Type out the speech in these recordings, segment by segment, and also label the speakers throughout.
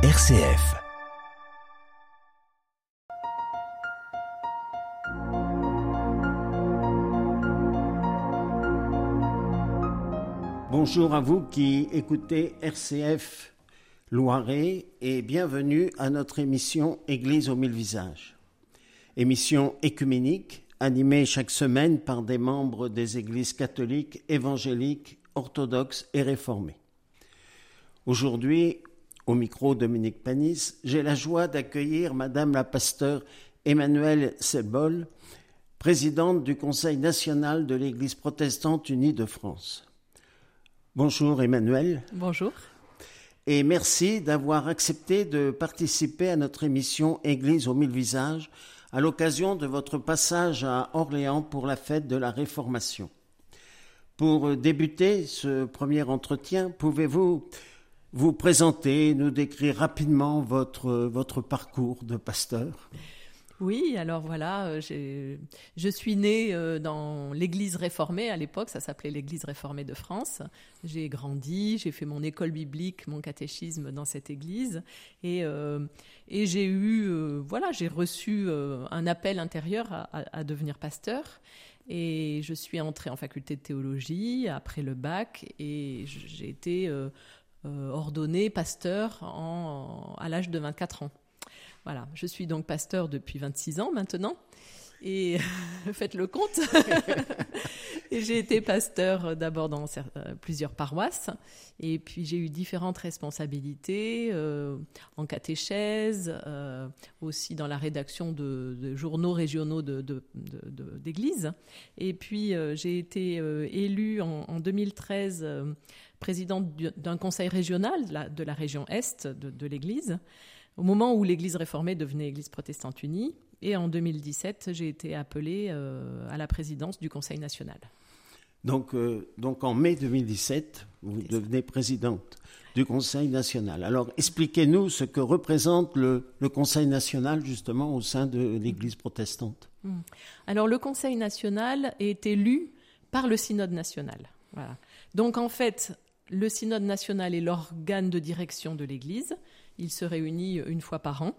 Speaker 1: RCF.
Speaker 2: Bonjour à vous qui écoutez RCF Loiret et bienvenue à notre émission Église aux mille visages. Émission écuménique animée chaque semaine par des membres des églises catholiques, évangéliques, orthodoxes et réformées. Aujourd'hui, au micro Dominique Panis, j'ai la joie d'accueillir Madame la pasteur Emmanuelle Sebol, présidente du Conseil national de l'Église protestante unie de France. Bonjour Emmanuel.
Speaker 3: Bonjour.
Speaker 2: Et merci d'avoir accepté de participer à notre émission Église aux mille visages à l'occasion de votre passage à Orléans pour la fête de la Réformation. Pour débuter ce premier entretien, pouvez-vous vous présenter, nous décrire rapidement votre, votre parcours de pasteur
Speaker 3: oui, alors voilà, euh, je suis née euh, dans l'église réformée à l'époque, ça s'appelait l'église réformée de France. J'ai grandi, j'ai fait mon école biblique, mon catéchisme dans cette église et, euh, et j'ai eu, voilà, j'ai reçu un appel intérieur à, à, devenir pasteur. Et je suis entrée en faculté de théologie après le bac et j'ai été ordonnée pasteur en, à l'âge de 24 ans. Voilà, je suis donc pasteur depuis 26 ans maintenant. Et faites le compte. et j'ai été pasteur d'abord dans euh, plusieurs paroisses. Et puis j'ai eu différentes responsabilités euh, en catéchèse, euh, aussi dans la rédaction de, journaux régionaux d'église. De, et puis j'ai été élue en, 2013 présidente d'un conseil régional de la, région Est de l'église au moment où l'Église réformée devenait Église protestante unie. Et en 2017, j'ai été appelée euh, à la présidence du Conseil national.
Speaker 2: Donc, euh, donc en mai 2017, vous devenez présidente du Conseil national. Alors expliquez-nous ce que représente le, le, Conseil national justement au sein de l'Église protestante.
Speaker 3: Hmm. Alors le Conseil national est élu par le Synode national. Voilà. Donc en fait, le Synode national est l'organe de direction de l'Église. Il se réunit une fois par an.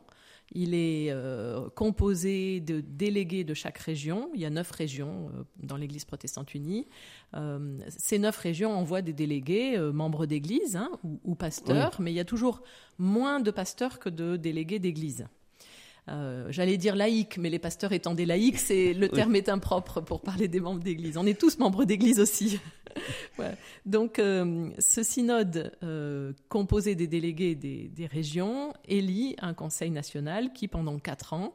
Speaker 3: Il est euh, composé de délégués de chaque région. Il y a neuf régions euh, dans l'Église protestante unie. Euh, ces neuf régions envoient des délégués, membres d'Église hein, ou, pasteurs, mais il y a toujours moins de pasteurs que de délégués d'Église. Euh, j'allais dire laïque, mais les pasteurs étant des laïcs, c'est le terme est impropre pour parler des membres d'Église. On est tous membres d'Église aussi. Donc, euh, ce synode euh, composé des délégués des, des, régions élit un conseil national qui, pendant quatre ans,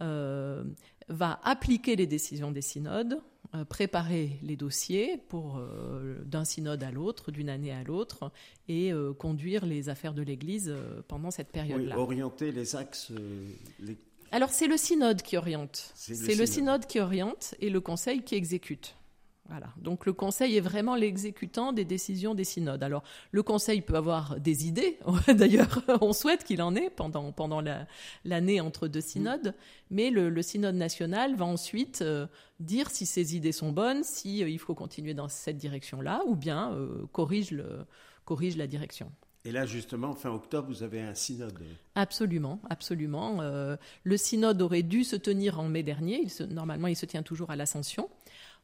Speaker 3: va appliquer les décisions des synodes, préparer les dossiers pour euh, d'un synode à l'autre, d'une année à l'autre, et euh, conduire les affaires de l'Église pendant cette période-là.
Speaker 2: orienter les axes.
Speaker 3: Alors c'est le synode qui oriente. C'est le synode qui oriente et le conseil qui exécute. Voilà. Donc le conseil est vraiment l'exécutant des décisions des synodes. Alors le conseil peut avoir des idées, d'ailleurs on souhaite qu'il en ait pendant, pendant l'année entre deux synodes, mais le, synode national va ensuite euh, dire si ces idées sont bonnes, si euh, il faut continuer dans cette direction-là, ou bien euh, corrige, le, corrige la direction.
Speaker 2: Et là, justement, fin octobre, vous avez un synode.
Speaker 3: Absolument, absolument. le synode aurait dû se tenir en mai dernier. Il normalement, il se tient toujours à l'Ascension.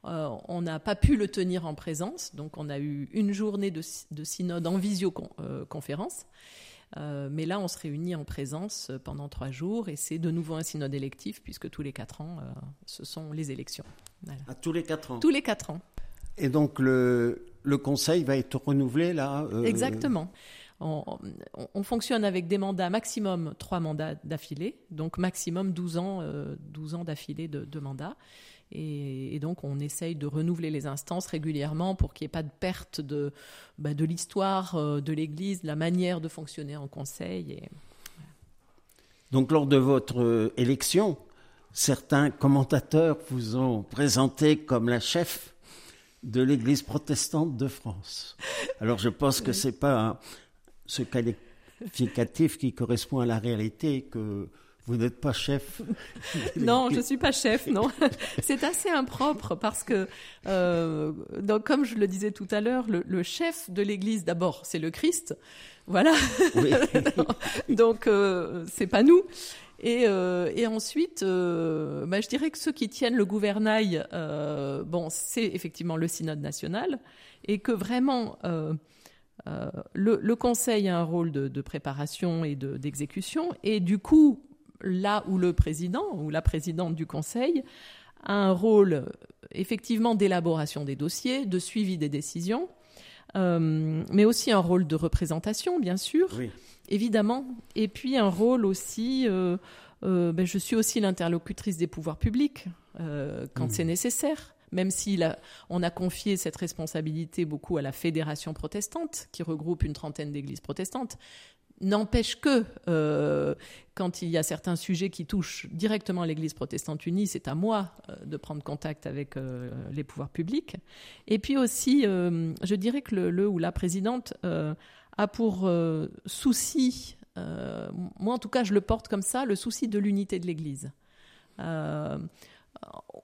Speaker 3: Euh, on n'a pas pu le tenir en présence, donc on a eu une journée de, synode en visioconférence. Euh, mais là, on se réunit en présence pendant trois jours et c'est de nouveau un synode électif puisque tous les quatre ans, euh, ce sont les élections.
Speaker 2: À tous les quatre ans
Speaker 3: Tous les quatre ans.
Speaker 2: Et donc le, conseil va être renouvelé là
Speaker 3: Exactement. On, fonctionne avec des mandats maximum trois mandats d'affilée, donc maximum 12 ans, 12 ans d'affilée de, de mandats. Et, donc, on essaye de renouveler les instances régulièrement pour qu'il n'y ait pas de perte de, bah, de l'histoire euh, de l'Église, la manière de fonctionner en conseil. Et...
Speaker 2: Donc, lors de votre euh, élection, certains commentateurs vous ont présenté comme la chef de l'Église protestante de France. Alors, je pense que ce n'est pas ce qualificatif qui correspond à la réalité que Vous n'êtes pas chef
Speaker 3: Non, je suis pas chef, non. C'est assez impropre parce que, euh, donc, comme je le disais tout à l'heure, le, chef de l'Église, d'abord, c'est le Christ. Voilà. Oui. donc, euh, c'est pas nous. Et, euh, et ensuite, euh, bah, je dirais que ceux qui tiennent le gouvernail, bon, c'est effectivement le synode national, et que vraiment euh, le, le, Conseil a un rôle de, de préparation et d'exécution, et du coup, là où le président ou la présidente du Conseil a un rôle effectivement d'élaboration des dossiers, de suivi des décisions, euh, mais aussi un rôle de représentation, bien sûr, oui. évidemment, et puis un rôle aussi. Euh, euh, ben, je suis aussi l'interlocutrice des pouvoirs publics euh, quand mmh. c'est nécessaire même si la, on a confié cette responsabilité beaucoup à la Fédération protestante, qui regroupe une trentaine d'églises protestantes. N'empêche que, euh, quand il y a certains sujets qui touchent directement l'Église protestante unie, c'est à moi euh, de prendre contact avec euh, les pouvoirs publics. Et puis aussi, je dirais que le, le, ou la présidente a pour souci, moi en tout cas je le porte comme ça, le souci de l'unité de l'Église.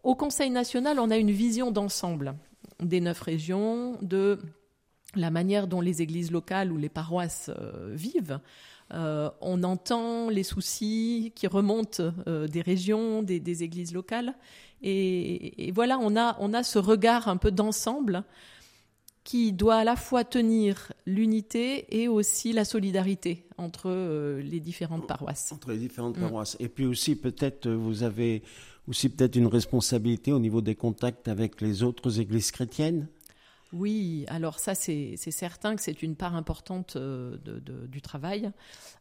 Speaker 3: au Conseil national, on a une vision d'ensemble des neuf régions, de la manière dont les églises locales ou les paroisses euh, vivent. Euh, on entend les soucis qui remontent euh, des régions, des, des, églises locales. Et, et, voilà, on a, on a ce regard un peu d'ensemble qui doit à la fois tenir l'unité et aussi la solidarité entre les différentes paroisses.
Speaker 2: Entre les différentes mmh. paroisses. Et puis aussi, peut-être, vous avez aussi peut-être une responsabilité au niveau des contacts avec les autres églises chrétiennes
Speaker 3: oui, alors ça c'est certain que c'est une part importante euh, de, de, du travail.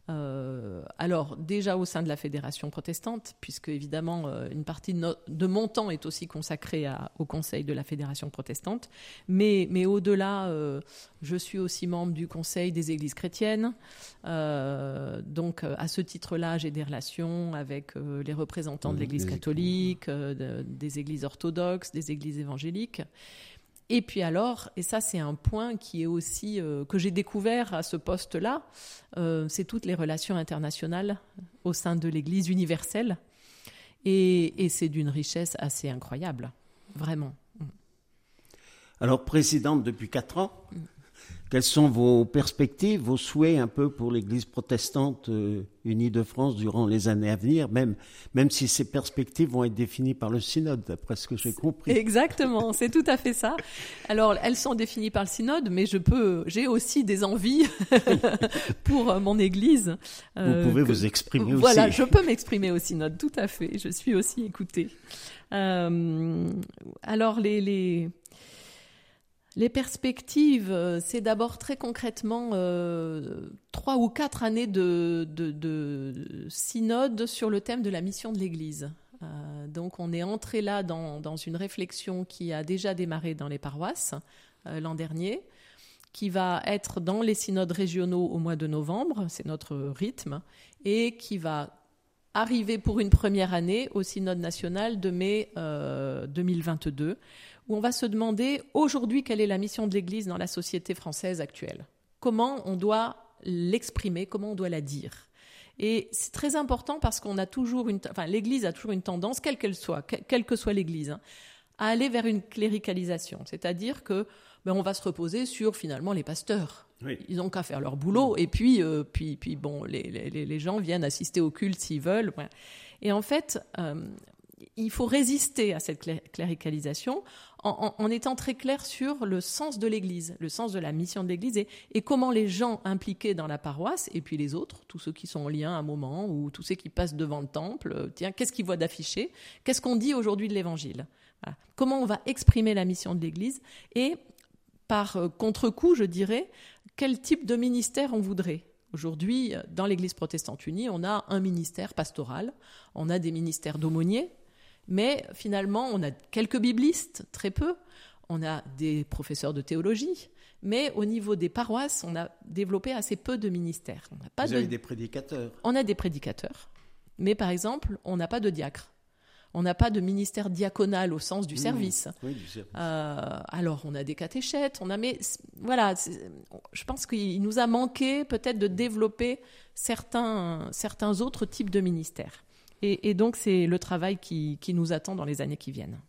Speaker 3: Euh, alors déjà au sein de la fédération protestante, puisque évidemment euh, une partie de, no de, mon temps est aussi consacrée à, au conseil de la fédération protestante, mais, mais au-delà, euh, je suis aussi membre du conseil des églises chrétiennes. Euh, donc à ce titre-là, j'ai des relations avec les représentants de l'Église catholique, de, des églises orthodoxes, des églises évangéliques. Et puis alors, et ça c'est un point qui est aussi euh, que j'ai découvert à ce poste-là, euh, c'est toutes les relations internationales au sein de l'Église universelle. Et, et c'est d'une richesse assez incroyable, vraiment.
Speaker 2: Alors, présidente depuis quatre ans, mm. Quelles sont vos perspectives, vos souhaits un peu pour l'Église protestante euh, unie de France durant les années à venir, même, même si ces perspectives vont être définies par le synode, d'après ce que j'ai compris?
Speaker 3: Exactement, c'est tout à fait ça. Alors, elles sont définies par le synode, mais je peux, j'ai aussi des envies pour euh, mon Église.
Speaker 2: Euh, vous pouvez que, vous exprimer aussi.
Speaker 3: Voilà, je peux m'exprimer au synode, tout à fait. Je suis aussi écoutée. Euh, alors, les, les les perspectives, euh, c'est d'abord très concrètement euh, trois ou quatre années de, de, de, synode sur le thème de la mission de l'Église. Euh, donc on est entré là dans, une réflexion qui a déjà démarré dans les paroisses l'an dernier, qui va être dans les synodes régionaux au mois de novembre, c'est notre rythme, et qui va arriver pour une première année au synode national de mai 2022 où on va se demander aujourd'hui quelle est la mission de l'Église dans la société française actuelle. Comment on doit l'exprimer, comment on doit la dire. Et c'est très important parce qu'on a toujours une, enfin, l'Église a toujours une tendance, quelle qu'elle soit, quelle que soit l'Église, hein, à aller vers une cléricalisation. C'est-à-dire que ben, on va se reposer sur finalement les pasteurs. Oui. Ils n'ont qu'à faire leur boulot et puis, euh, puis, puis bon, les, les, les, gens viennent assister au culte s'ils veulent. Et en fait, euh, il faut résister à cette cléricalisation en, en, en, étant très clair sur le sens de l'Église, le sens de la mission de l'Église et, et, comment les gens impliqués dans la paroisse, et puis les autres, tous ceux qui sont en lien à un moment, ou tous ceux qui passent devant le temple, euh, tiens, qu'est-ce qu'ils voient d'affiché? Qu'est-ce qu'on dit aujourd'hui de l'Évangile? Voilà. Comment on va exprimer la mission de l'Église? Et par euh, contre-coup, je dirais, quel type de ministère on voudrait? Aujourd'hui, dans l'Église protestante unie, on a un ministère pastoral, on a des ministères d'aumôniers, mais finalement, on a quelques biblistes, très peu. On a des professeurs de théologie. Mais au niveau des paroisses, on a développé assez peu de ministères. On
Speaker 2: n'a pas Vous
Speaker 3: de...
Speaker 2: avez des prédicateurs?
Speaker 3: On a des prédicateurs. Mais par exemple, on n'a pas de diacre. On n'a pas de ministère diaconal au sens du mmh. service.
Speaker 2: Oui, du service.
Speaker 3: Euh, alors, on a des catéchètes, on a, mais voilà, je pense qu'il nous a manqué peut-être de développer certains, certains autres types de ministères. Et, donc, c'est le travail qui, qui nous attend dans les années qui viennent.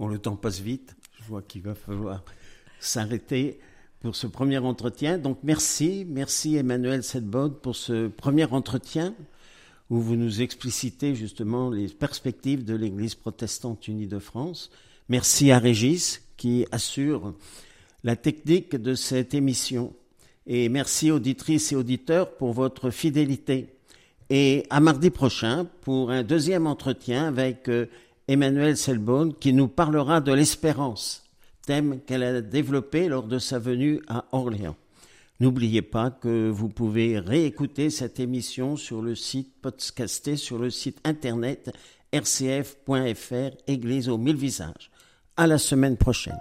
Speaker 2: Bon, le temps passe vite. Je vois qu'il va falloir s'arrêter pour ce premier entretien. Donc, merci. Merci Emmanuel Sedbod pour ce premier entretien où vous nous explicitez justement les perspectives de l'Église protestante unie de France. Merci à Régis qui assure la technique de cette émission. Et merci auditrices et auditeurs pour votre fidélité. Et à mardi prochain pour un deuxième entretien avec euh, Emmanuel Selbonne qui nous parlera de l'espérance, thème qu'elle a développé lors de sa venue à Orléans. N'oubliez pas que vous pouvez réécouter cette émission sur le site podcasté sur le site internet rcf.fr Église aux mille visages. À la semaine prochaine.